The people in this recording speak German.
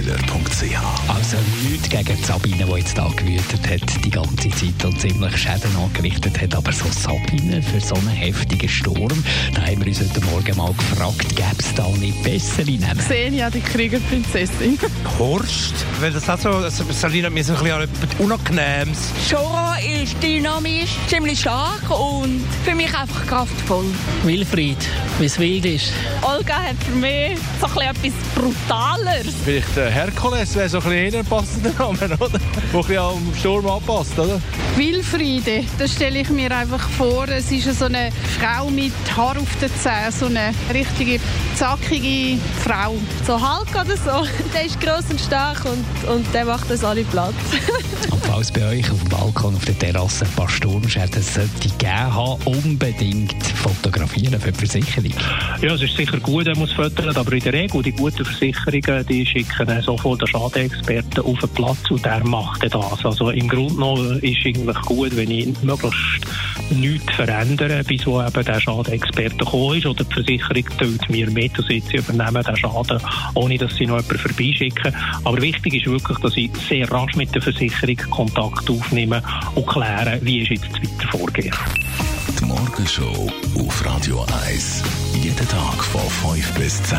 AlexanderKeller.ch Also nichts gegen Sabine, die jetzt da gewütet hat die ganze Zeit und ziemlich Schäden angerichtet hat. Aber so Sabine für so einen heftigen Sturm, da haben wir uns heute Morgen mal gefragt, gäbe es da nicht bessere Namen? Xenia, die Kriegerprinzessin. Horst, weil das hat so, also, das erinnert mich so ein bisschen Unangenehmes. Shora ist dynamisch, ziemlich stark und für mich einfach kraftvoll. Wilfried, wie es wild ist. Olga hat für mich so ein bisschen etwas Brutaleres. Vielleicht äh, Herkules wäre so ein bisschen ein passender Name, oder? Der ein bisschen am Sturm anpasst, oder? Wilfriede, das stelle ich mir einfach vor. Es ist so eine Frau mit Haar auf den Zähnen, so eine richtige zackige Frau. So Hulk oder so, der ist gross und stark und, und der macht uns alle platt. Und falls bei euch auf dem Balkon, auf der Terrasse ein paar Sturmschäden sollte gegeben haben, unbedingt fotografieren für die Versicherung. Ja, es ist sicher gut, er muss fördern, aber in der Regel, die guten Versicherungen, die schicken dann sofort den Schadenexperten auf den Platz und der macht das. Also im Grunde genommen ist eigentlich gut, wenn ich möglichst nichts verändere, bis wo eben der Schadenexperte gekommen ist oder die Versicherung tut mir mit und sie übernehmen den Schaden, ohne dass sie noch jemanden vorbeischicken. Aber wichtig ist wirklich, dass ich sehr rasch mit der Versicherung Kontakt aufnehme und kläre, wie ist jetzt das weitere Vorgehen. Die Morgenshow auf Radio 1. Jeden Tag von 5 bis 10.